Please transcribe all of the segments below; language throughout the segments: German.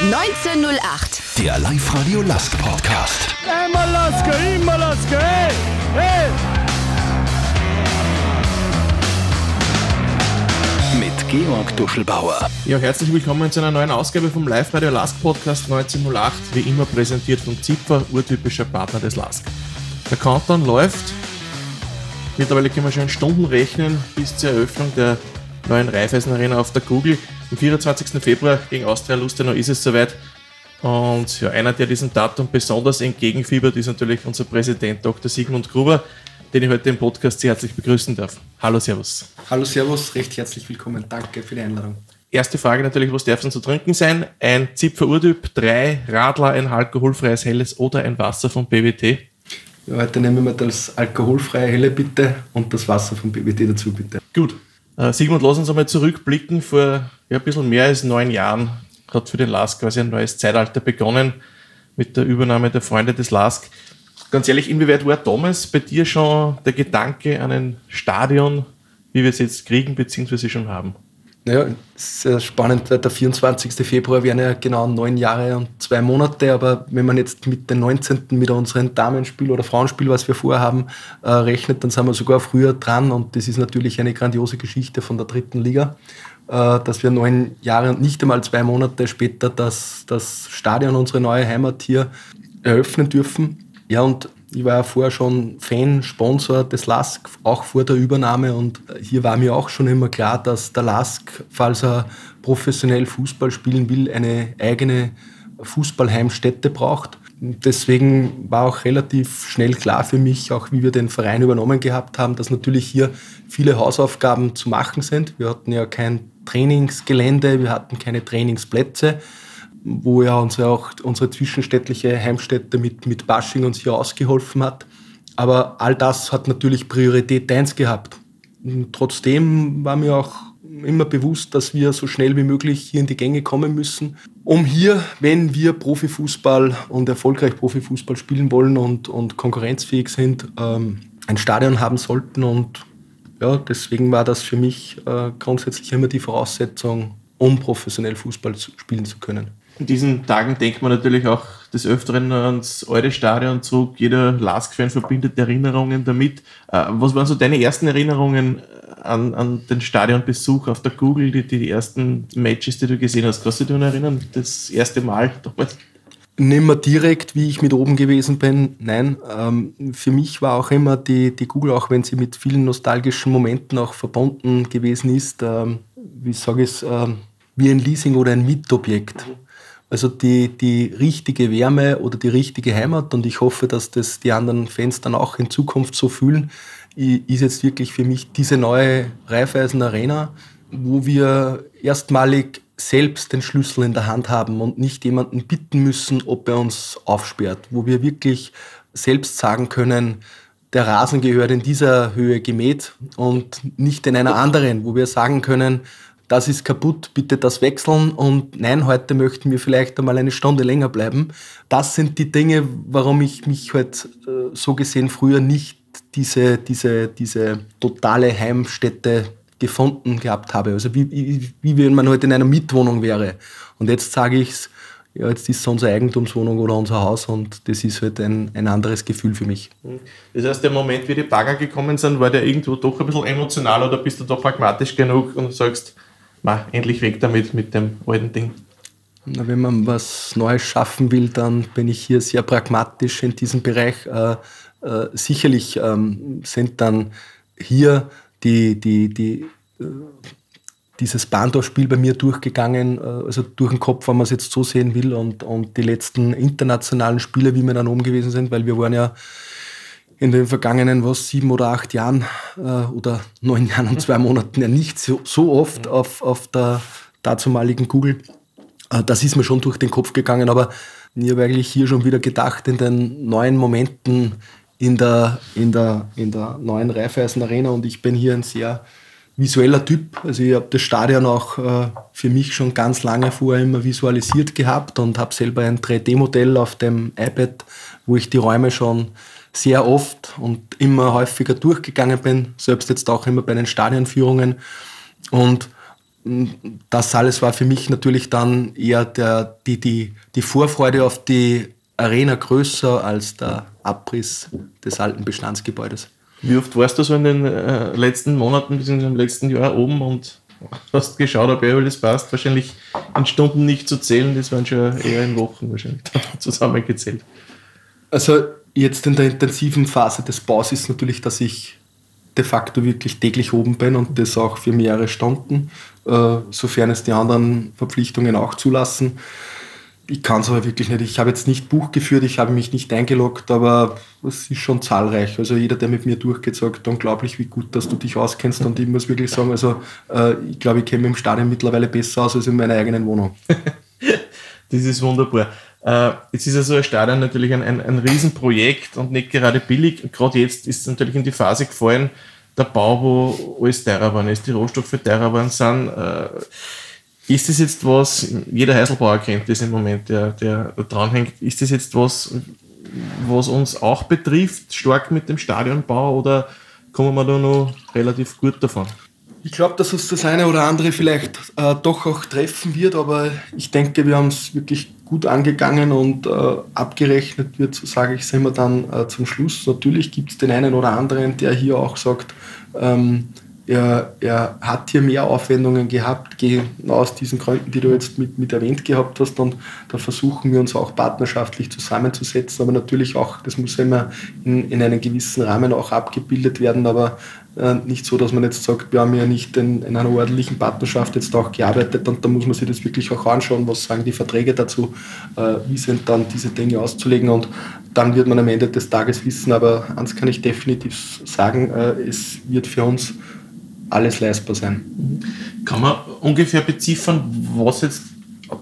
1908. Der Live-Radio Lask Podcast. Immer Laske, immer Laske, hey, hey. Mit Georg Duschelbauer. Ja, herzlich willkommen zu einer neuen Ausgabe vom Live-Radio Lask Podcast 1908. Wie immer präsentiert von Zipfer, urtypischer Partner des Lask. Der Countdown läuft. Mittlerweile können wir schon in Stunden rechnen bis zur Eröffnung der neuen Raiffeisen Arena auf der Google. Am 24. Februar gegen Austria Lustenau ist es soweit. Und ja, einer, der diesem Datum besonders entgegenfiebert, ist natürlich unser Präsident Dr. Sigmund Gruber, den ich heute im Podcast sehr herzlich begrüßen darf. Hallo, Servus. Hallo, Servus, recht herzlich willkommen. Danke für die Einladung. Erste Frage natürlich, was darf denn zu trinken sein? Ein Zipfer Urtyp, drei Radler, ein alkoholfreies Helles oder ein Wasser von BWT? Ja, heute nehmen wir das alkoholfreie Helle bitte und das Wasser von BWT dazu bitte. Gut. Äh, Sigmund, lass uns einmal zurückblicken. Vor ja, ein bisschen mehr als neun Jahren hat für den LASK quasi ein neues Zeitalter begonnen mit der Übernahme der Freunde des LASK. Ganz ehrlich, inwieweit war damals bei dir schon der Gedanke an ein Stadion, wie wir es jetzt kriegen bzw. schon haben? Naja, sehr spannend, der 24. Februar wären ja genau neun Jahre und zwei Monate, aber wenn man jetzt mit dem 19. mit unserem Damenspiel oder Frauenspiel, was wir vorhaben, äh, rechnet, dann sind wir sogar früher dran und das ist natürlich eine grandiose Geschichte von der dritten Liga, dass wir neun Jahre und nicht einmal zwei Monate später das, das Stadion, unsere neue Heimat hier eröffnen dürfen. Ja, und ich war ja vorher schon Fan, Sponsor des LASK, auch vor der Übernahme. Und hier war mir auch schon immer klar, dass der LASK, falls er professionell Fußball spielen will, eine eigene Fußballheimstätte braucht. Deswegen war auch relativ schnell klar für mich, auch wie wir den Verein übernommen gehabt haben, dass natürlich hier viele Hausaufgaben zu machen sind. Wir hatten ja kein Trainingsgelände, wir hatten keine Trainingsplätze wo ja uns auch unsere zwischenstädtliche Heimstätte mit, mit Bashing uns hier ausgeholfen hat. Aber all das hat natürlich Priorität 1 gehabt. Und trotzdem war mir auch immer bewusst, dass wir so schnell wie möglich hier in die Gänge kommen müssen, um hier, wenn wir Profifußball und erfolgreich Profifußball spielen wollen und, und konkurrenzfähig sind, ähm, ein Stadion haben sollten. Und ja, deswegen war das für mich äh, grundsätzlich immer die Voraussetzung, um professionell Fußball zu, spielen zu können. In diesen Tagen denkt man natürlich auch des Öfteren ans alte Stadion zurück. Jeder Lask-Fan verbindet Erinnerungen damit. Äh, was waren so deine ersten Erinnerungen an, an den Stadionbesuch auf der Google, die, die ersten Matches, die du gesehen hast? Kannst du dich erinnern, das erste Mal damals? Nicht mehr direkt, wie ich mit oben gewesen bin. Nein, ähm, für mich war auch immer die, die Google, auch wenn sie mit vielen nostalgischen Momenten auch verbunden gewesen ist, ähm, wie sage ich es, ähm, wie ein Leasing oder ein Mietobjekt. Also die, die richtige Wärme oder die richtige Heimat und ich hoffe, dass das die anderen Fans dann auch in Zukunft so fühlen, ist jetzt wirklich für mich diese neue Raiffeisen Arena, wo wir erstmalig selbst den Schlüssel in der Hand haben und nicht jemanden bitten müssen, ob er uns aufsperrt, wo wir wirklich selbst sagen können, der Rasen gehört in dieser Höhe gemäht und nicht in einer anderen, wo wir sagen können, das ist kaputt, bitte das wechseln und nein, heute möchten wir vielleicht einmal eine Stunde länger bleiben. Das sind die Dinge, warum ich mich halt äh, so gesehen früher nicht diese, diese, diese totale Heimstätte gefunden gehabt habe. Also wie, wie, wie wenn man heute in einer Mietwohnung wäre. Und jetzt sage ich es, ja, jetzt ist es unsere Eigentumswohnung oder unser Haus und das ist halt ein, ein anderes Gefühl für mich. Das heißt, der Moment, wie die Bagger gekommen sind, war der irgendwo doch ein bisschen emotional oder bist du doch pragmatisch genug und sagst, ma, endlich weg damit mit dem alten Ding. Na, wenn man was Neues schaffen will, dann bin ich hier sehr pragmatisch in diesem Bereich. Äh, äh, sicherlich ähm, sind dann hier die, die, die, äh, dieses Bahndorf-Spiel bei mir durchgegangen, äh, also durch den Kopf, wenn man es jetzt so sehen will, und, und die letzten internationalen Spiele, wie wir dann oben gewesen sind, weil wir waren ja in den vergangenen was sieben oder acht Jahren äh, oder neun Jahren und zwei Monaten ja nicht so, so oft auf, auf der dazumaligen Google. Äh, das ist mir schon durch den Kopf gegangen, aber ich habe eigentlich hier schon wieder gedacht in den neuen Momenten in der, in der, in der neuen Raiffeisen Arena und ich bin hier ein sehr visueller Typ. Also ich habe das Stadion auch äh, für mich schon ganz lange vorher immer visualisiert gehabt und habe selber ein 3D-Modell auf dem iPad, wo ich die Räume schon sehr oft und immer häufiger durchgegangen bin, selbst jetzt auch immer bei den Stadionführungen. Und das alles war für mich natürlich dann eher der, die, die, die Vorfreude auf die Arena größer als der Abriss des alten Bestandsgebäudes. Wie oft warst du so in den äh, letzten Monaten bzw. im letzten Jahr oben und hast geschaut, ob alles passt? Wahrscheinlich in Stunden nicht zu zählen, das waren schon eher in Wochen wahrscheinlich zusammengezählt. Also jetzt in der intensiven Phase des Baus ist natürlich, dass ich de facto wirklich täglich oben bin und das auch für mehrere Stunden, äh, sofern es die anderen Verpflichtungen auch zulassen. Ich kann es aber wirklich nicht. Ich habe jetzt nicht Buch geführt, ich habe mich nicht eingeloggt, aber es ist schon zahlreich. Also jeder, der mit mir durchgeht, sagt unglaublich, wie gut, dass du dich auskennst. Und ich muss wirklich sagen, also äh, ich glaube, ich kenne mich im Stadion mittlerweile besser aus als in meiner eigenen Wohnung. das ist wunderbar. Äh, jetzt ist also ein Stadion natürlich ein, ein, ein Riesenprojekt und nicht gerade billig. Gerade jetzt ist es natürlich in die Phase gefallen, der Bau, wo alles teurer geworden ist, die Rohstoffe teurer geworden sind. Äh, ist das jetzt was, jeder Heiselbauer kennt das im Moment, der, der dranhängt, ist das jetzt was, was uns auch betrifft, stark mit dem Stadionbau oder kommen wir da noch relativ gut davon? Ich glaube, dass uns das eine oder andere vielleicht äh, doch auch treffen wird, aber ich denke, wir haben es wirklich gut angegangen und äh, abgerechnet wird, sage ich es immer dann äh, zum Schluss. Natürlich gibt es den einen oder anderen, der hier auch sagt, ähm, er, er hat hier mehr Aufwendungen gehabt, genau aus diesen Gründen, die du jetzt mit, mit erwähnt gehabt hast. Und da versuchen wir uns auch partnerschaftlich zusammenzusetzen. Aber natürlich auch, das muss immer in, in einem gewissen Rahmen auch abgebildet werden. Aber äh, nicht so, dass man jetzt sagt, wir haben ja nicht in, in, einer ordentlichen Partnerschaft jetzt auch gearbeitet und da muss man sich das wirklich auch anschauen, was sagen die Verträge dazu, äh, wie sind dann diese Dinge auszulegen und dann wird man am Ende des Tages wissen, aber eins kann ich definitiv sagen, äh, es wird für uns alles leistbar sein. Kann man ungefähr beziffern, was jetzt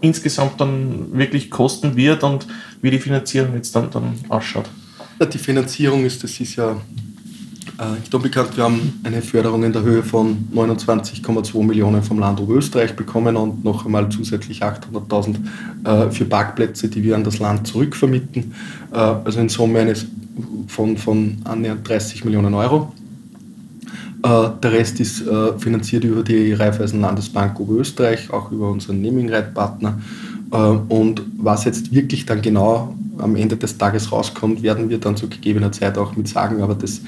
insgesamt dann wirklich kosten wird und wie die Finanzierung jetzt dann, dann ausschaut? Die Finanzierung ist, das ist ja äh, nicht unbekannt, wir haben eine Förderung in der Höhe von 29,2 Millionen vom Land Oberösterreich bekommen und noch einmal zusätzlich 800.000 äh, für Parkplätze, die wir an das Land zurückvermieten. Äh, also in Summe eines von, von annähernd 30 Millionen Euro. Äh, der Rest ist äh, finanziert über die Raiffeisen Landesbank Oberösterreich, auch über unseren Nemingreit-Partner. Äh, und was jetzt wirklich dann genau am Ende des Tages rauskommt, werden wir dann zu gegebener Zeit auch mit sagen. Aber das,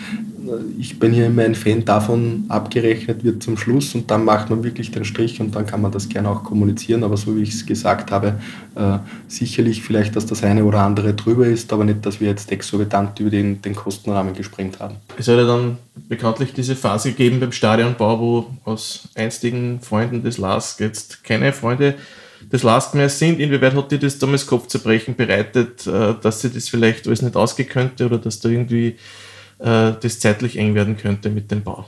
ich bin hier immer ein Fan davon, abgerechnet wird zum Schluss und dann macht man wirklich den Strich und dann kann man das gerne auch kommunizieren. Aber so wie ich es gesagt habe, äh, sicherlich vielleicht, dass das eine oder andere drüber ist, aber nicht, dass wir jetzt exorbitant über den, den Kostenrahmen gesprengt haben. Es soll ja dann bekanntlich diese Phase geben beim Stadionbau, wo aus einstigen Freunden des LASK jetzt keine Freunde des LASK mehr sind. Inwieweit hat dir das damals Kopfzerbrechen bereitet, äh, dass sie das vielleicht alles nicht ausgehen könnte oder dass da irgendwie das zeitlich eng werden könnte mit dem Bau?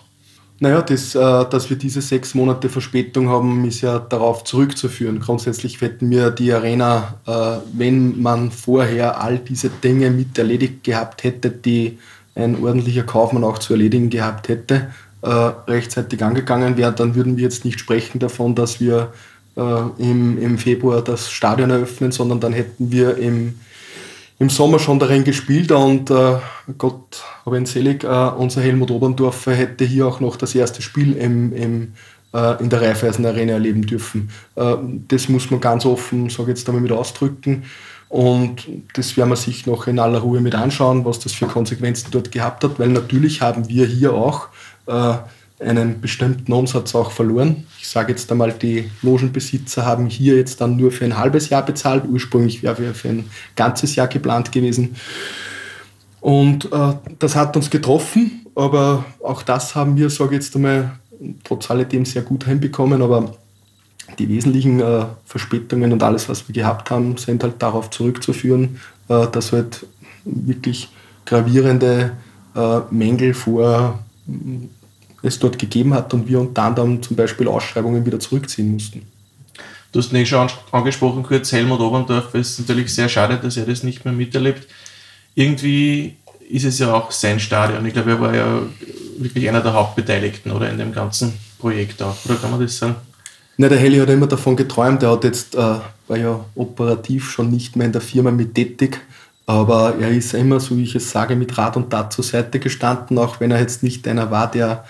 Naja, das, äh, dass wir diese sechs Monate Verspätung haben, ist ja darauf zurückzuführen. Grundsätzlich hätten wir die Arena, äh, wenn man vorher all diese Dinge mit erledigt gehabt hätte, die ein ordentlicher Kaufmann auch zu erledigen gehabt hätte, rechtzeitig angegangen wäre, dann würden wir jetzt nicht sprechen davon, dass wir im, im Februar das Stadion eröffnen, sondern dann hätten wir im im Sommer schon darin gespielt und äh, Gott habe ihn selig, äh, unser Helmut Oberndorfer hätte hier auch noch das erste Spiel im, im, äh, in der Raiffeisen Arena erleben dürfen. Äh, das muss man ganz offen, sage jetzt einmal mit ausdrücken. Und das werden wir sich noch in aller Ruhe mit anschauen, was das für Konsequenzen dort gehabt hat, weil natürlich haben wir hier auch äh, einen bestimmten Umsatz auch verloren. Ich sage jetzt einmal, die Logenbesitzer haben hier jetzt dann nur für ein halbes Jahr bezahlt. Ursprünglich wäre für ein ganzes Jahr geplant gewesen. Und äh, das hat uns getroffen, aber auch das haben wir, sage ich jetzt einmal, trotz alledem sehr gut hinbekommen. Aber die wesentlichen äh, Verspätungen und alles, was wir gehabt haben, sind halt darauf zurückzuführen, äh, dass halt wirklich gravierende äh, Mängel vor es dort gegeben hat und wir unter anderem zum Beispiel Ausschreibungen wieder zurückziehen mussten. Du hast ihn schon angesprochen, kurz Helmut Oberndorf. Es ist natürlich sehr schade, dass er das nicht mehr miterlebt. Irgendwie ist es ja auch sein Stadion. Ich glaube, er war ja wirklich einer der Hauptbeteiligten oder in dem ganzen Projekt auch. Oder kann man das sagen? Na, der Heli hat immer davon geträumt. Er hat jetzt, äh, war ja operativ schon nicht mehr in der Firma mit tätig. Aber er ist immer, so wie ich es sage, mit Rat und Tat zur Seite gestanden, auch wenn er jetzt nicht einer war, der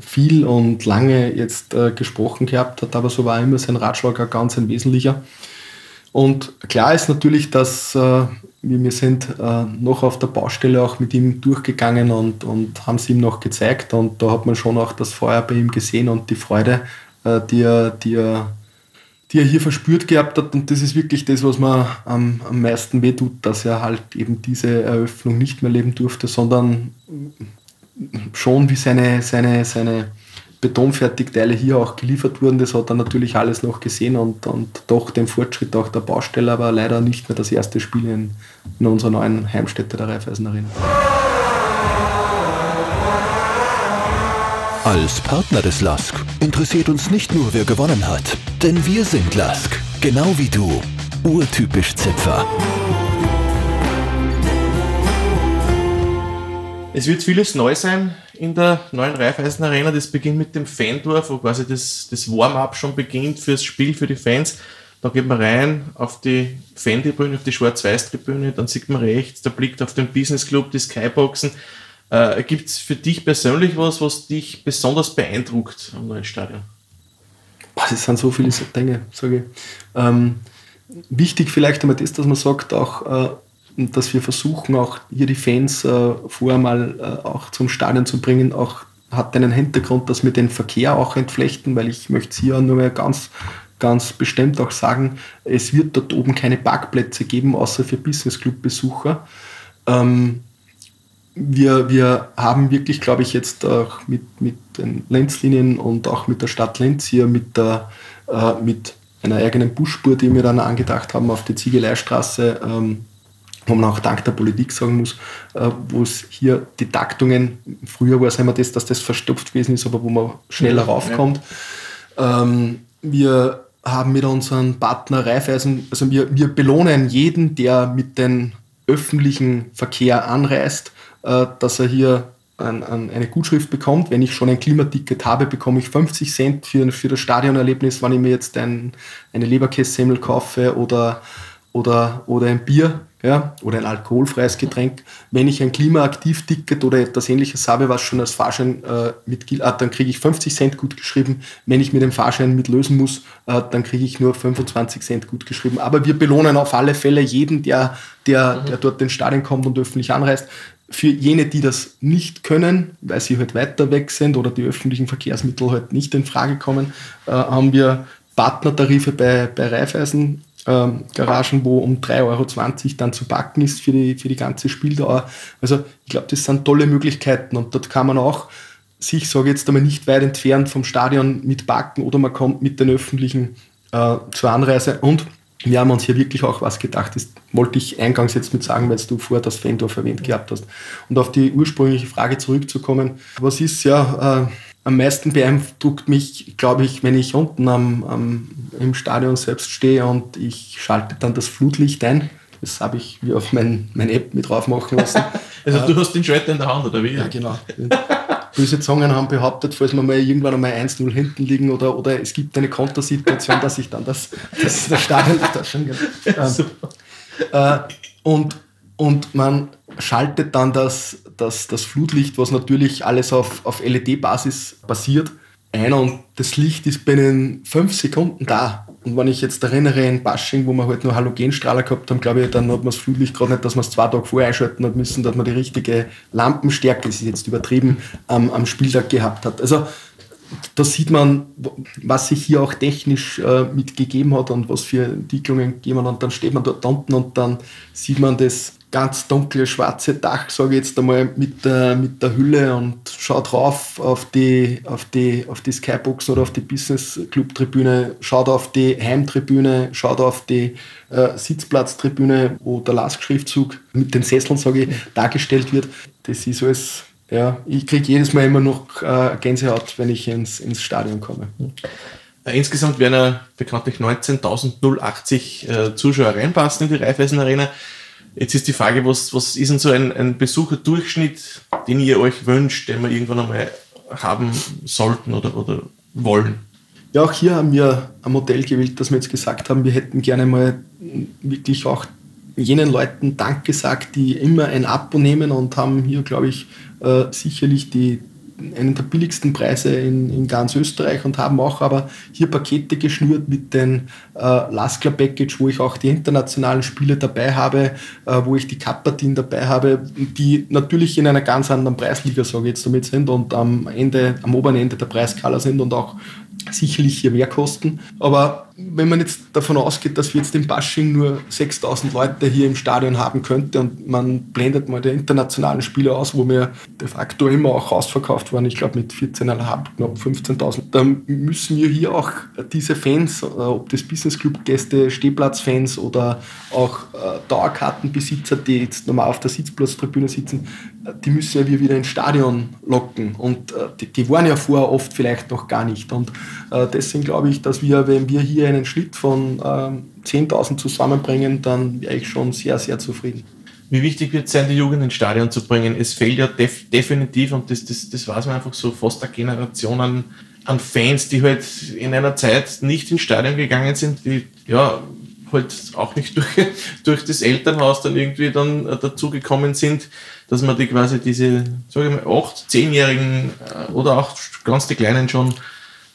viel und lange jetzt äh, gesprochen gehabt hat, aber so war immer sein Ratschlag auch ganz ein wesentlicher. Und klar ist natürlich, dass äh, wir sind äh, noch auf der Baustelle auch mit ihm durchgegangen und, und haben es ihm noch gezeigt und da hat man schon auch das Feuer bei ihm gesehen und die Freude, äh, die, er, die, er, die er hier verspürt gehabt hat und das ist wirklich das, was mir am, am meisten wehtut, dass er halt eben diese Eröffnung nicht mehr leben durfte, sondern schon wie seine, seine, seine Betonfertigteile hier auch geliefert wurden. Das hat er natürlich alles noch gesehen und, und doch den Fortschritt auch der Baustelle, aber leider nicht mehr das erste Spiel in, in unserer neuen Heimstätte der Raiffeisen Arena. Als Partner des LASK interessiert uns nicht nur, wer gewonnen hat, denn wir sind LASK, genau wie du. Urtypisch Zipfer. Es wird vieles neu sein in der neuen Raiffeisen Arena. Das beginnt mit dem Fandorf, wo quasi das, das Warm-up schon beginnt fürs Spiel, für die Fans. Da geht man rein auf die Fan-Tribüne, auf die Schwarz-Weiß-Tribüne, dann sieht man rechts, der Blick auf den Business Club, die Skyboxen. Äh, Gibt es für dich persönlich was, was dich besonders beeindruckt am neuen Stadion? Das sind so viele Dinge, sage ich. Ähm, wichtig vielleicht einmal das, dass man sagt, auch äh, dass wir versuchen, auch hier die Fans äh, vorher mal äh, auch zum Stadion zu bringen, auch hat einen Hintergrund, dass wir den Verkehr auch entflechten, weil ich möchte es hier nur mal ganz, ganz bestimmt auch sagen, es wird dort oben keine Parkplätze geben, außer für Business Club Besucher. Ähm, wir, wir haben wirklich, glaube ich, jetzt auch mit, mit den Lenzlinien und auch mit der Stadt Lenz hier mit, der, äh, mit einer eigenen Busspur, die wir dann angedacht haben auf die Ziegeleistraße, ähm, wo man auch dank der Politik sagen muss, äh, wo es hier die Taktungen, früher war es immer das, dass das verstopft gewesen ist, aber wo man schneller raufkommt. Ähm, wir haben mit unseren Partner Raiffeisen, also wir, wir belohnen jeden, der mit dem öffentlichen Verkehr anreist, äh, dass er hier ein, ein, eine Gutschrift bekommt. Wenn ich schon ein Klimaticket habe, bekomme ich 50 Cent für, für das Stadionerlebnis, wenn ich mir jetzt ein, eine Leberkässemmel kaufe oder, oder, oder ein Bier ja, oder ein alkoholfreies Getränk. Wenn ich ein Klimaaktiv-Ticket oder etwas ähnliches habe, was schon als Fahrschein äh, mit gilt, äh, dann kriege ich 50 Cent gut geschrieben. Wenn ich mir den Fahrschein mitlösen muss, äh, dann kriege ich nur 25 Cent gut geschrieben. Aber wir belohnen auf alle Fälle jeden, der, der, mhm. der dort den Stadion kommt und öffentlich anreist. Für jene, die das nicht können, weil sie halt weiter weg sind oder die öffentlichen Verkehrsmittel halt nicht in Frage kommen, äh, haben wir Partnertarife bei, bei Raiffeisen ähm, Garagen, wo um 3,20 Euro dann zu packen ist für die, für die ganze Spieldauer. Also ich glaube, das sind tolle Möglichkeiten und dort kann man auch sich, sage jetzt einmal, nicht weit entfernt vom Stadion mit packen oder man kommt mit den Öffentlichen äh, zur Anreise und wir haben uns hier wirklich auch was gedacht. Das wollte ich eingangs jetzt mit sagen, weil du vorher das Fendorf erwähnt gehabt hast. Und auf die ursprüngliche Frage zurückzukommen, was ist ja... Äh, am meisten beeindruckt mich, glaube ich, wenn ich unten am, am, im Stadion selbst stehe und ich schalte dann das Flutlicht ein. Das habe ich wie auf mein, meine App mit drauf machen lassen. also äh, du hast den Schalter in der Hand, oder wie? Ja, genau. Böse Zungen haben behauptet, falls wir mal irgendwann einmal 1-0 hinten liegen oder, oder es gibt eine Kontersituation, dass ich dann das, das, das Stadion schon ähm, äh, und, und man schaltet dann das, das, das Flutlicht, was natürlich alles auf, auf LED-Basis basiert, ein und das Licht ist binnen fünf Sekunden da. Und wenn ich jetzt erinnere in Bashing, wo wir halt nur Halogenstrahler gehabt haben, glaube ich, dann hat man das Flutlicht gerade nicht, dass man es zwei Tage vorher einschalten hat müssen, dass man die richtige Lampenstärke, das ist jetzt übertrieben, ähm, am Spieltag gehabt hat. Also da sieht man, was sich hier auch technisch äh, mitgegeben hat und was für Entwicklungen gegeben hat. Und dann steht man dort unten und dann sieht man das ganz dunkle schwarze Dach, sage ich jetzt einmal, mit der, mit der Hülle und schaut drauf auf die, auf die, auf die Skybox oder auf die Business Club Tribüne, schaut auf die Heimtribüne, schaut auf die äh, Sitzplatztribüne, wo der Lastschriftzug mit den Sesseln, sage ich, dargestellt wird. Das ist alles, ja, ich kriege jedes Mal immer noch äh, Gänsehaut, wenn ich ins, ins Stadion komme. Äh, insgesamt werden ja bekanntlich 19.080 äh, Zuschauer reinpassen in die Raiffeisen Arena. Jetzt ist die Frage, was, was ist denn so ein, ein Besucherdurchschnitt, den ihr euch wünscht, den wir irgendwann einmal haben sollten oder, oder wollen? Ja, auch hier haben wir ein Modell gewählt, dass wir jetzt gesagt haben, wir hätten gerne mal wirklich auch jenen Leuten Dank gesagt, die immer ein Abo nehmen und haben hier, glaube ich, äh, sicherlich die einen der billigsten Preise in, in ganz Österreich und haben auch aber hier Pakete geschnürt mit dem äh, Laskler Package, wo ich auch die internationalen Spiele dabei habe, äh, wo ich die Cup-Partien dabei habe, die natürlich in einer ganz anderen Preisliga, sage ich jetzt damit, sind und am Ende, am oberen Ende der Preiskala sind und auch sicherlich hier mehr kosten. Aber wenn man jetzt davon ausgeht, dass wir jetzt im Bashing nur 6000 Leute hier im Stadion haben könnte und man blendet mal die internationalen Spiele aus, wo wir de facto immer auch ausverkauft waren, ich glaube mit 14.500, knapp 15.000, dann müssen wir hier auch diese Fans, äh, ob das Business Club Gäste, Stehplatzfans oder auch äh, Dauerkartenbesitzer, die jetzt normal auf der Sitzplatztribüne sitzen, äh, die müssen ja wir wieder ins Stadion locken und die, die waren ja vorher oft vielleicht noch gar nicht und deswegen glaube ich, dass wir, wenn wir hier einen Schnitt von ähm, 10.000 zusammenbringen, dann wäre ich schon sehr, sehr zufrieden. Wie wichtig wird es sein, die Jugend ins Stadion zu bringen? Es fehlt ja def definitiv, und das, das, das weiß man einfach so, fast eine Generation an, an Fans, die halt in einer Zeit nicht ins Stadion gegangen sind, die ja halt auch nicht durch, durch das Elternhaus dann irgendwie dann äh, dazugekommen sind, dass man die quasi diese, sage ich mal, 8-, 10-Jährigen äh, oder auch ganz die Kleinen schon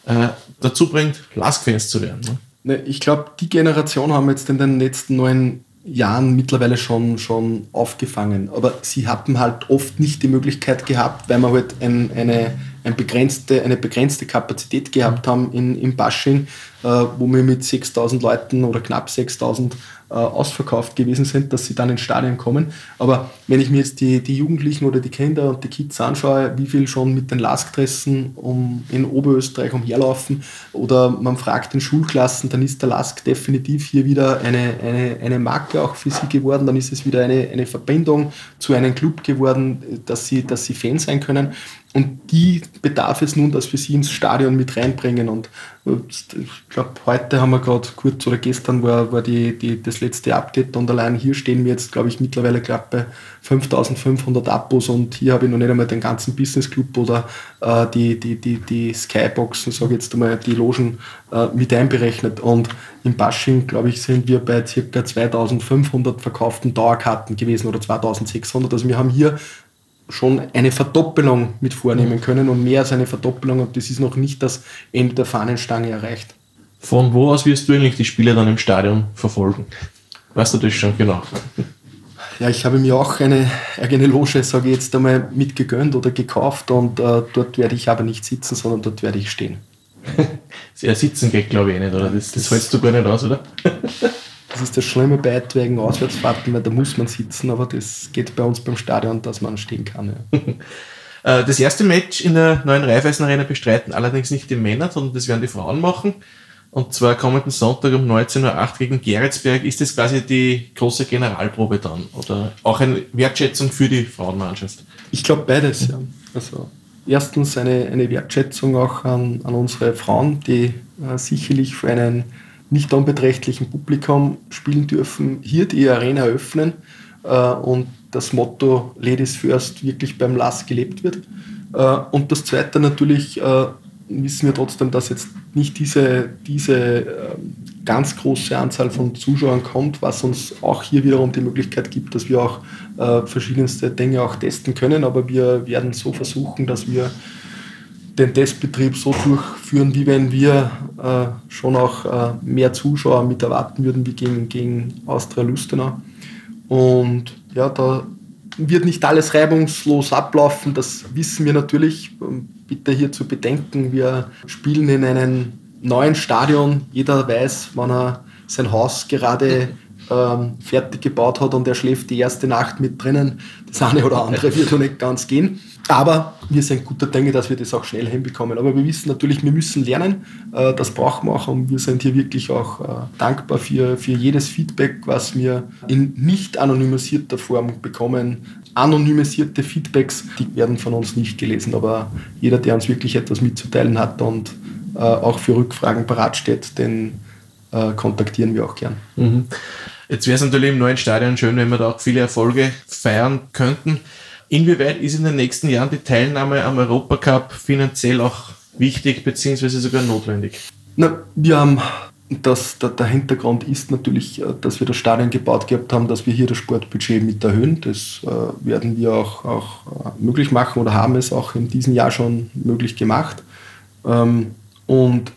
äh, dazu bringt, Lask-Fans zu werden. Ne? ne ich glaube, die Generation haben jetzt in den letzten neun Jahren mittlerweile schon, schon aufgefangen. Aber sie haben halt oft nicht die Möglichkeit gehabt, weil wir halt ein, eine, ein begrenzte, eine begrenzte Kapazität gehabt haben in, im Bashing, wo wir mit 6000 Leuten oder knapp 6000 äh, ausverkauft gewesen sind, dass sie dann ins Stadion kommen. Aber wenn ich mir jetzt die, die Jugendlichen oder die Kinder und die Kids anschaue, wie viel schon mit den Lask-Dressen um, in Oberösterreich umherlaufen oder man fragt den Schulklassen, dann ist der Lask definitiv hier wieder eine, eine, eine Marke auch für sie geworden. Dann ist es wieder eine, eine Verbindung zu einem Club geworden, dass sie, dass sie Fan sein können. Und die bedarf es nun, dass wir sie ins Stadion mit reinbringen. Und äh, ich glaube, heute haben wir gerade kurz oder gestern war, war die, die, das letzte Update und allein hier stehen wir jetzt, glaube ich, mittlerweile glaub, bei 5500 Abos und hier habe ich noch nicht einmal den ganzen Business Club oder äh, die, die, die, die Skyboxen, sage jetzt einmal, die Logen äh, mit einberechnet. Und im Bashing, glaube ich, sind wir bei ca. 2500 verkauften Dauerkarten gewesen oder 2600. Also wir haben hier schon eine Verdoppelung mit vornehmen können und mehr als eine Verdoppelung und das ist noch nicht das Ende der Fahnenstange erreicht. Von wo aus wirst du eigentlich die Spiele dann im Stadion verfolgen? Weißt du das schon genau? Ja, ich habe mir auch eine eigene Loge, sage ich jetzt einmal, mitgegönnt oder gekauft und äh, dort werde ich aber nicht sitzen, sondern dort werde ich stehen. Sehr sitzen geht, glaube ich, nicht, oder? Das, das hältst du gar nicht aus, oder? Das ist das schlimme bei wegen Auswärtsfahrten, weil da muss man sitzen, aber das geht bei uns beim Stadion, dass man stehen kann. Ja. Äh, das erste Match in der neuen Raiffeisen Arena bestreiten allerdings nicht die Männer, sondern das werden die Frauen machen. Und zwar kommenden Sonntag um 19.08 Uhr gegen Geretsberg. Ist das quasi die große Generalprobe dann? Oder auch eine Wertschätzung für die Frauenmannschaft? Ich glaube beides, ja. Also erstens eine, eine Wertschätzung auch an, an unsere Frauen, die äh, sicherlich für einen nicht unbeträchtlichen Publikum spielen dürfen, hier die Arena öffnen äh, und das Motto Ladies First wirklich beim LAS gelebt wird. Äh, und das Zweite natürlich äh, wissen wir trotzdem, dass jetzt nicht diese, diese ganz große Anzahl von Zuschauern kommt, was uns auch hier wiederum die Möglichkeit gibt, dass wir auch verschiedenste Dinge auch testen können. Aber wir werden so versuchen, dass wir den Testbetrieb so durchführen, wie wenn wir äh, schon auch äh, mehr Zuschauer mit erwarten würden wie gegen, gegen Austria Lustenau. Und ja, da wird nicht alles reibungslos ablaufen, das wissen wir natürlich. Ähm, bitte hier zu bedenken, wir spielen in einem neuen Stadion. Jeder weiß, wann er sein Haus gerade ähm, fertig gebaut hat und er schläft die erste Nacht mit drinnen. Das eine oder andere wird noch nicht ganz gehen. Aber wir sind guter Dinge, dass wir das auch schnell hinbekommen. Aber wir wissen natürlich, wir müssen lernen. Äh, das brauchen wir auch. Und wir sind hier wirklich auch äh, dankbar für, für jedes Feedback, was wir in nicht anonymisierter Form bekommen. Anonymisierte Feedbacks, die werden von uns nicht gelesen. Aber jeder, der uns wirklich etwas mitzuteilen hat und äh, auch für Rückfragen parat steht, den kontaktieren wir auch gern. Mhm. Jetzt wäre es natürlich im neuen Stadion schön, wenn wir da auch viele Erfolge feiern könnten. Inwieweit ist in den nächsten Jahren die Teilnahme am Europacup finanziell auch wichtig bzw. sogar notwendig? Na, wir haben das, der, der, Hintergrund ist natürlich, äh, dass wir das Stadion gebaut gehabt haben, dass wir hier das Sportbudget mit erhöhen. Das äh, werden wir auch, auch äh, möglich machen oder haben es auch in diesem Jahr schon möglich gemacht. Ähm, und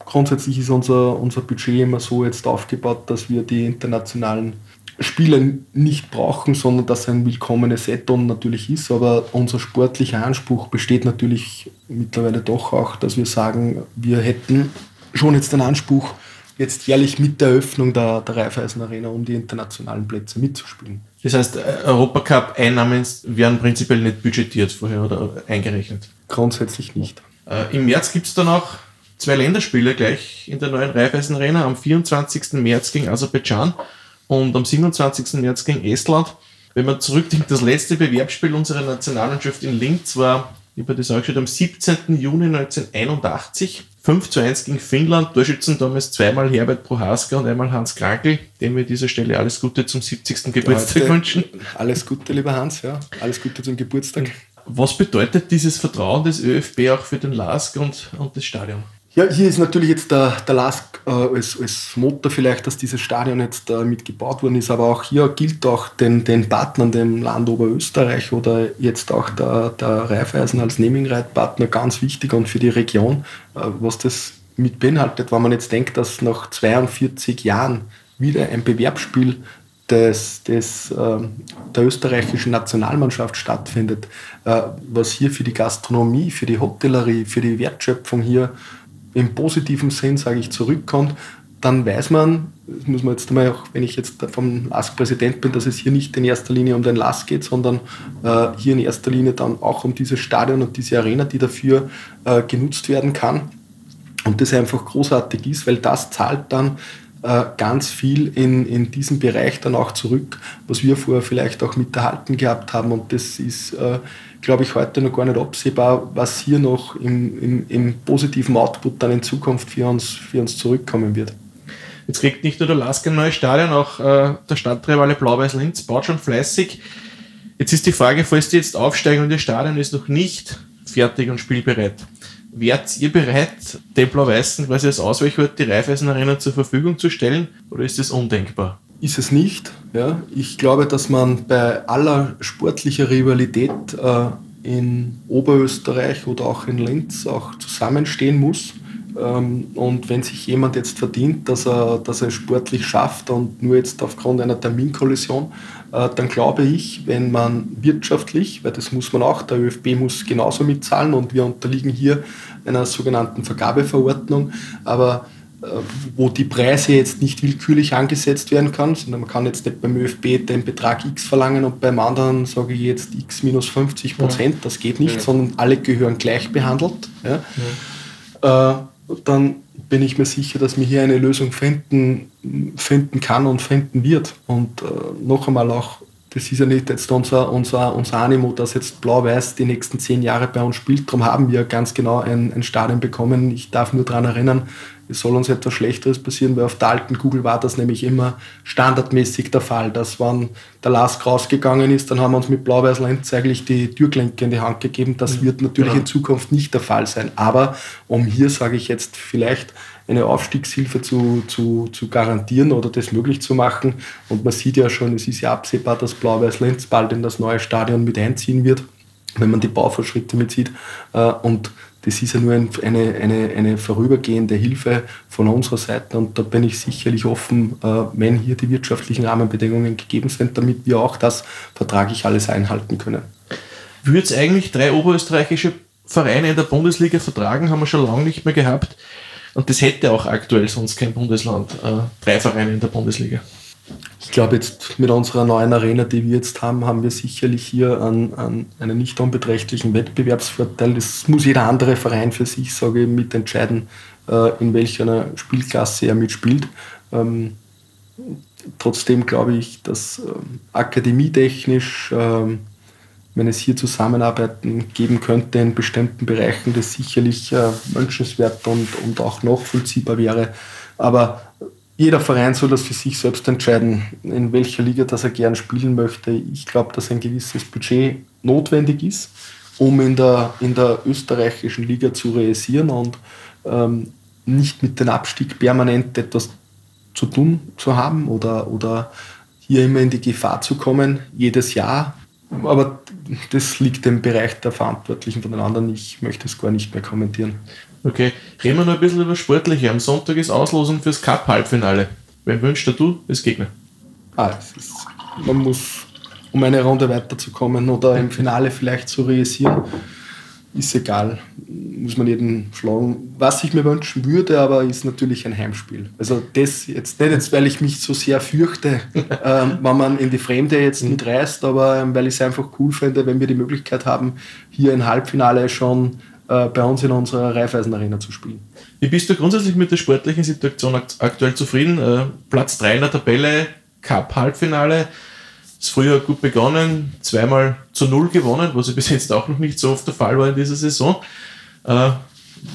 grundsätzlich ist unser, unser Budget immer so jetzt aufgebaut, dass wir die internationalen Spieler nicht brauchen, sondern dass ein willkommenes Add-on natürlich ist. Aber unser sportlicher Anspruch besteht natürlich mittlerweile doch auch, dass wir sagen, wir hätten schon jetzt den Anspruch, jetzt jährlich mit der Eröffnung der, der Raiffeisen Arena um die internationalen Plätze mitzuspielen. Das heißt, äh, Europacup-Einnahmen werden prinzipiell nicht budgetiert vorher oder eingerechnet? Grundsätzlich nicht. Äh, Im März gibt es dann auch zwei Länderspiele gleich in der neuen Raiffeisen Arena. Am 24. März gegen Aserbaidschan und am 27. März gegen Estland. Wenn man zurückdenkt, das letzte Bewerbsspiel unserer Nationalmannschaft in Linz war, ich habe das auch geschaut, am 17. Juni 1981. 5 zu 1 gegen Finnland. Torschützen damals zweimal Herbert Prohaska und einmal Hans Krankel, dem wir an dieser Stelle alles Gute zum 70. Geburtstag ja, wünschen. Alles Gute, lieber Hans, ja. Alles Gute zum Geburtstag. Was bedeutet dieses Vertrauen des ÖFB auch für den LASK und, und das Stadion? Ja, hier ist natürlich jetzt der, der LASK äh, als, als Motor vielleicht, dass dieses Stadion jetzt äh, mitgebaut worden ist, aber auch hier gilt auch den, den Partnern, dem Land Oberösterreich oder jetzt auch der, der Raiffeisen als Naming-Right-Partner ganz wichtig und für die Region, äh, was das mit beinhaltet, wenn man jetzt denkt, dass nach 42 Jahren wieder ein Bewerbsspiel des, des, äh, der österreichischen Nationalmannschaft stattfindet, äh, was hier für die Gastronomie, für die Hotellerie, für die Wertschöpfung hier im positiven Sinn, sage ich, zurückkommt, dann weiß man, das muss man jetzt einmal auch, wenn ich jetzt vom LASK-Präsident bin, dass es hier nicht in erster Linie um den LASK geht, sondern äh, hier in erster Linie dann auch um dieses Stadion und diese Arena, die dafür äh, genutzt werden kann. Und das einfach großartig ist, weil das zahlt dann äh, ganz viel in, in diesem Bereich dann auch zurück, was wir vorher vielleicht auch mit erhalten gehabt haben. Und das ist äh, glaube ich, heute noch gar nicht absehbar, was hier noch im, im, im, positiven Output dann in Zukunft für uns, für uns zurückkommen wird. Jetzt kriegt nicht nur der Lask ein neues Stadion, auch äh, der Stadtrivale Blau-Weiß-Linz baut schon fleißig. Jetzt ist die Frage, falls die jetzt aufsteigen und das Stadion ist noch nicht fertig und spielbereit, wärt ihr bereit, den Blau-Weißen quasi als Ausweichort die Raiffeisen Arena zur Verfügung zu stellen oder ist das undenkbar? Ist es nicht. Ja. Ich glaube, dass man bei aller sportlicher Rivalität äh, in Oberösterreich oder auch in Linz auch zusammenstehen muss. Ähm, und wenn sich jemand jetzt verdient, dass er, dass er sportlich schafft und nur jetzt aufgrund einer Terminkollision, äh, dann glaube ich, wenn man wirtschaftlich, weil das muss man auch, der ÖFB muss genauso mitzahlen und wir unterliegen hier einer sogenannten Vergabeverordnung, aber wo die Preise jetzt nicht willkürlich angesetzt werden können, sondern man kann jetzt nicht beim ÖFB den Betrag X verlangen und beim anderen sage ich jetzt X minus 50 Prozent, ja. das geht nicht, ja. sondern alle gehören gleich behandelt. Ja. Äh, dann bin ich mir sicher, dass man hier eine Lösung finden, finden kann und finden wird. Und äh, noch einmal auch, das ist ja nicht jetzt unser, unser, unser Animo, dass jetzt Blau-Weiß die nächsten zehn Jahre bei uns spielt. Darum haben wir ganz genau ein, ein Stadion bekommen. Ich darf nur daran erinnern, es soll uns etwas Schlechteres passieren, weil auf der alten Google war das nämlich immer standardmäßig der Fall, dass wenn der Lask rausgegangen ist, dann haben wir uns mit Blau-Weiß Lenz eigentlich die Türklinke in die Hand gegeben. Das wird natürlich genau. in Zukunft nicht der Fall sein. Aber um hier, sage ich jetzt, vielleicht eine Aufstiegshilfe zu, zu, zu garantieren oder das möglich zu machen. Und man sieht ja schon, es ist ja absehbar, dass Blau-Weiß Lenz bald in das neue Stadion mit einziehen wird, wenn man die Baufortschritte mitsieht. Äh, und das ist ja nur eine, eine, eine vorübergehende Hilfe von unserer Seite und da bin ich sicherlich offen, äh, wenn hier die wirtschaftlichen Rahmenbedingungen gegeben sind, damit wir auch das vertraglich alles einhalten können. Würde es eigentlich drei oberösterreichische Vereine in der Bundesliga vertragen, haben wir schon lange nicht mehr gehabt. Und das hätte auch aktuell sonst kein Bundesland, äh, drei Vereine in der Bundesliga. Ich glaube, jetzt mit unserer neuen Arena, die wir jetzt haben, haben wir sicherlich hier einen, einen, einen nicht unbeträchtlichen Wettbewerbsvorteil. Das muss jeder andere Verein für sich, sage ich, mitentscheiden, äh, in welcher Spielklasse er mitspielt. Ähm, trotzdem glaube ich, dass ähm, akademietechnisch, ähm, wenn es hier Zusammenarbeiten geben könnte in bestimmten Bereichen, das sicherlich äh, wünschenswert und, und auch nachvollziehbar wäre. Aber jeder Verein soll das für sich selbst entscheiden, in welcher Liga das er gern spielen möchte. Ich glaube, dass ein gewisses Budget notwendig ist, um in der, in der österreichischen Liga zu realisieren. Und ähm, nicht mit dem Abstieg permanent etwas zu tun zu haben oder, oder hier immer in die Gefahr zu kommen, jedes Jahr. Aber das liegt im Bereich der Verantwortlichen von den anderen. Ich möchte es gar nicht mehr kommentieren. Okay, reden wir noch ein bisschen über Sportliche. Am Sonntag ist Auslosung fürs Cup-Halbfinale. Wen wünscht du als Gegner? Ah, ist, man muss, um eine Runde weiterzukommen oder im Finale vielleicht zu realisieren, ist egal, muss man jeden schlagen. Was ich mir wünschen würde, aber ist natürlich ein Heimspiel. Also das jetzt nicht jetzt, weil ich mich so sehr fürchte, ähm, wenn man in die Fremde jetzt mhm. mitreist, aber ähm, weil ich es einfach cool finde, wenn wir die Möglichkeit haben, hier ein Halbfinale schon bei uns in unserer Raiffeisen Arena zu spielen. Wie bist du grundsätzlich mit der sportlichen Situation aktuell zufrieden? Äh, Platz 3 in der Tabelle, Cup-Halbfinale das Frühjahr gut begonnen, zweimal zu null gewonnen, was ja bis jetzt auch noch nicht so oft der Fall war in dieser Saison. Äh,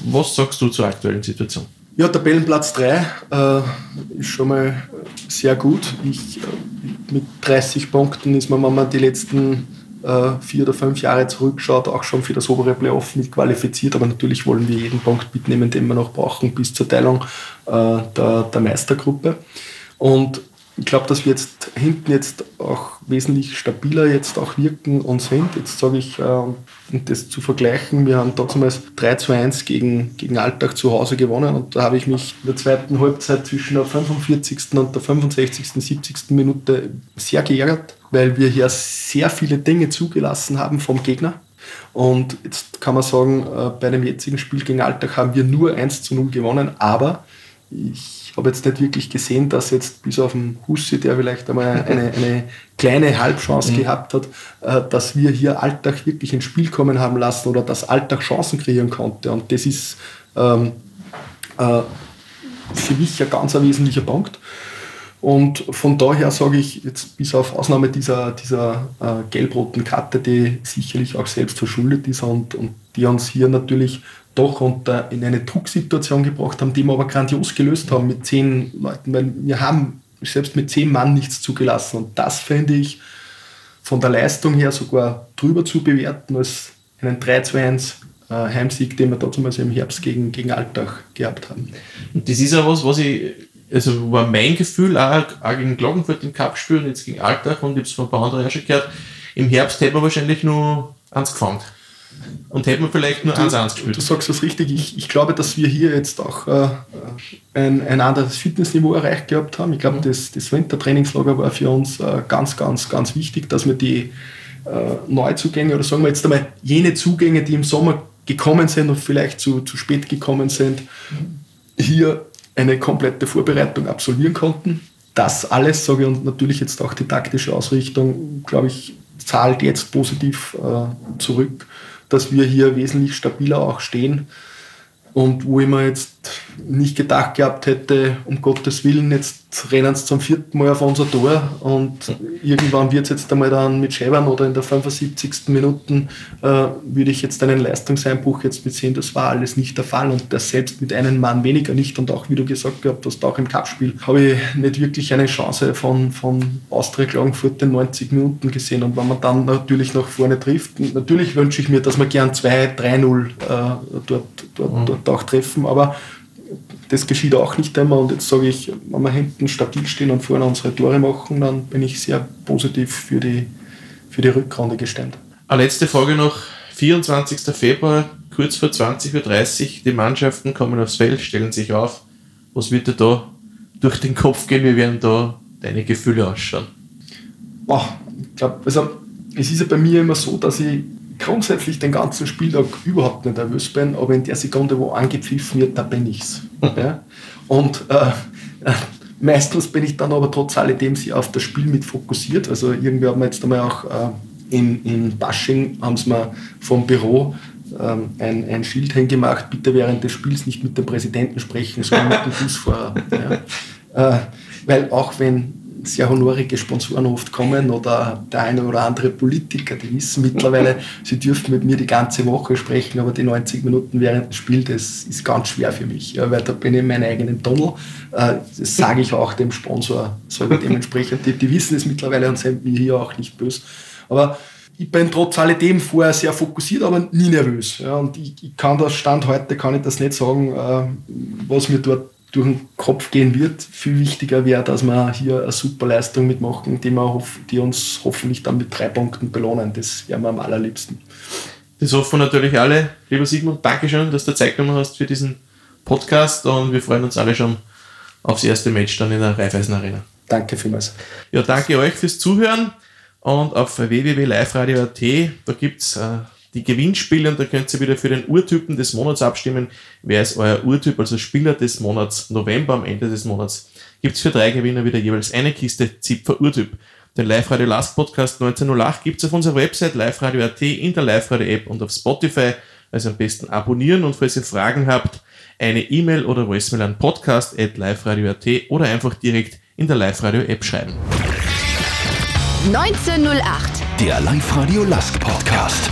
was sagst du zur aktuellen Situation? Ja, Tabellenplatz 3 äh, ist schon mal sehr gut. Ich, äh, mit 30 Punkten ist man, wenn man die letzten äh, vier oder fünf Jahre zurückschaut, auch schon für das obere Playoff nicht qualifiziert. Aber natürlich wollen wir jeden Punkt mitnehmen, den wir noch brauchen bis zur Teilung äh, der, der Meistergruppe. Und ich glaube, dass wir jetzt hinten jetzt auch wesentlich stabiler jetzt auch wirken und sind. Jetzt sage ich, äh, um das zu vergleichen, wir haben damals 3 zu 1 gegen, gegen Alltag zu Hause gewonnen und da habe ich mich in der zweiten Halbzeit zwischen der 45. und der 65., 70. Minute sehr geärgert, weil wir hier sehr viele Dinge zugelassen haben vom Gegner. Und jetzt kann man sagen, äh, bei dem jetzigen Spiel gegen Alltag haben wir nur 1 zu 0 gewonnen, aber ich habe jetzt nicht wirklich gesehen, dass jetzt bis auf den Hussi, der vielleicht einmal eine, eine kleine Halbchance mhm. gehabt hat, äh, dass wir hier Alltag wirklich ins Spiel kommen haben lassen oder dass Alltag Chancen kreieren konnte. Und das ist ähm, äh, für mich ein ganz ein wesentlicher Punkt. Und von daher sage ich jetzt bis auf Ausnahme dieser, dieser äh, gelb-roten Karte, die sicherlich auch selbst verschuldet ist und, und die uns hier natürlich doch unter, in eine Drucksituation gebracht haben, die wir aber grandios gelöst haben mit zehn Leuten, weil wir haben selbst mit zehn Mann nichts zugelassen. Und das finde ich von der Leistung her sogar drüber zu bewerten als einen 3-2-1 äh, Heimsieg, den wir damals im Herbst gegen, gegen Alltag gehabt haben. Und das ist auch was, was ich, also war mein Gefühl auch, auch gegen Glockenfurt im Cup spielen, jetzt gegen Alltag und ich habe es von ein paar anderen schon gehört, im Herbst hätte man wahrscheinlich nur eins gefangen. Und hätten wir vielleicht nur 1-1 gespielt. Du sagst das richtig. Ich, ich glaube, dass wir hier jetzt auch äh, ein, ein anderes Fitnessniveau erreicht gehabt haben. Ich glaube, mhm. das, das Wintertrainingslager war für uns äh, ganz, ganz, ganz wichtig, dass wir die äh, Neuzugänge oder sagen wir jetzt einmal jene Zugänge, die im Sommer gekommen sind und vielleicht zu, zu spät gekommen sind, hier eine komplette Vorbereitung absolvieren konnten. Das alles, sage ich, und natürlich jetzt auch die taktische Ausrichtung, glaube ich, zahlt jetzt positiv äh, zurück dass wir hier wesentlich stabiler auch stehen. Und wo ich mir jetzt nicht gedacht gehabt hätte, um Gottes Willen, jetzt rennen sie zum vierten Mal auf unser Tor. Und irgendwann wird es jetzt einmal dann mit Scheibern oder in der 75. Minuten äh, würde ich jetzt einen Leistungseinbruch jetzt mit sehen, das war alles nicht der Fall. Und das selbst mit einem Mann weniger nicht. Und auch, wie du gesagt hast, auch im Cup-Spiel habe ich nicht wirklich eine Chance von, von Austria Klagenfurt in 90 Minuten gesehen. Und wenn man dann natürlich nach vorne trifft, natürlich wünsche ich mir, dass wir gern 2-3-0 äh, dort, dort, mhm. dort auch treffen, aber das geschieht auch nicht immer. Und jetzt sage ich, wenn wir hinten stabil stehen und vorne unsere Tore machen, dann bin ich sehr positiv für die, für die Rückrunde gestimmt. Eine letzte Frage noch. 24. Februar, kurz vor 20.30 Uhr, die Mannschaften kommen aufs Feld, stellen sich auf. Was wird dir da durch den Kopf gehen? Wie werden da deine Gefühle ausschauen? Boah, ich glaube, also es ist ja bei mir immer so, dass ich grundsätzlich den ganzen Spieltag überhaupt nicht nervös bin, aber in der Sekunde, wo angepfiffen wird, da bin ich's. ja? Und äh, äh, meistens bin ich dann aber trotz alledem sehr auf das Spiel mit fokussiert. Also irgendwie haben wir jetzt einmal auch äh, in, in Bashing haben sie mir vom Büro ähm, ein, ein Schild hingemacht, bitte während des Spiels nicht mit dem Präsidenten sprechen, sondern mit dem Fußfahrer. Ja? Äh, weil auch wenn sehr honorige Sponsoren oft kommen oder der eine oder andere Politiker, die wissen mittlerweile, sie dürfen mit mir die ganze Woche sprechen, aber die 90 Minuten während des Spiels, das ist ganz schwer für mich, ja, weil da bin ich in meinem eigenen Tunnel. Äh, das sage ich auch dem Sponsor so dementsprechend. Die, die wissen es mittlerweile und sind mir hier auch nicht böse. Aber ich bin trotz alledem vorher sehr fokussiert, aber nie nervös. Ja, und ich, ich kann das Stand heute, kann ich das nicht sagen, äh, was mir dort durch den Kopf gehen wird. Viel wichtiger wäre, dass wir hier eine super Leistung mitmachen, die, wir die uns hoffentlich dann mit drei Punkten belohnen. Das wäre mir am allerliebsten. Das hoffen natürlich alle. Lieber Sigmund, Dankeschön, dass du Zeit genommen hast für diesen Podcast und wir freuen uns alle schon aufs erste Match dann in der Raiffeisen Arena. Danke vielmals. Ja, danke euch fürs Zuhören und auf www.liveradio.at, da gibt es äh, die Gewinnspiele und da könnt ihr wieder für den Urtypen des Monats abstimmen. Wer ist euer Urtyp, also Spieler des Monats November am Ende des Monats? Gibt es für drei Gewinner wieder jeweils eine Kiste Zipfer Urtyp. Den Live-Radio Last Podcast 1908 gibt es auf unserer Website liveradio.at, in der Live-Radio-App und auf Spotify. Also am besten abonnieren und falls ihr Fragen habt, eine E-Mail oder Voicemail an podcast.liveradio.at oder einfach direkt in der Live-Radio-App schreiben. 1908. Der Live-Radio Last Podcast.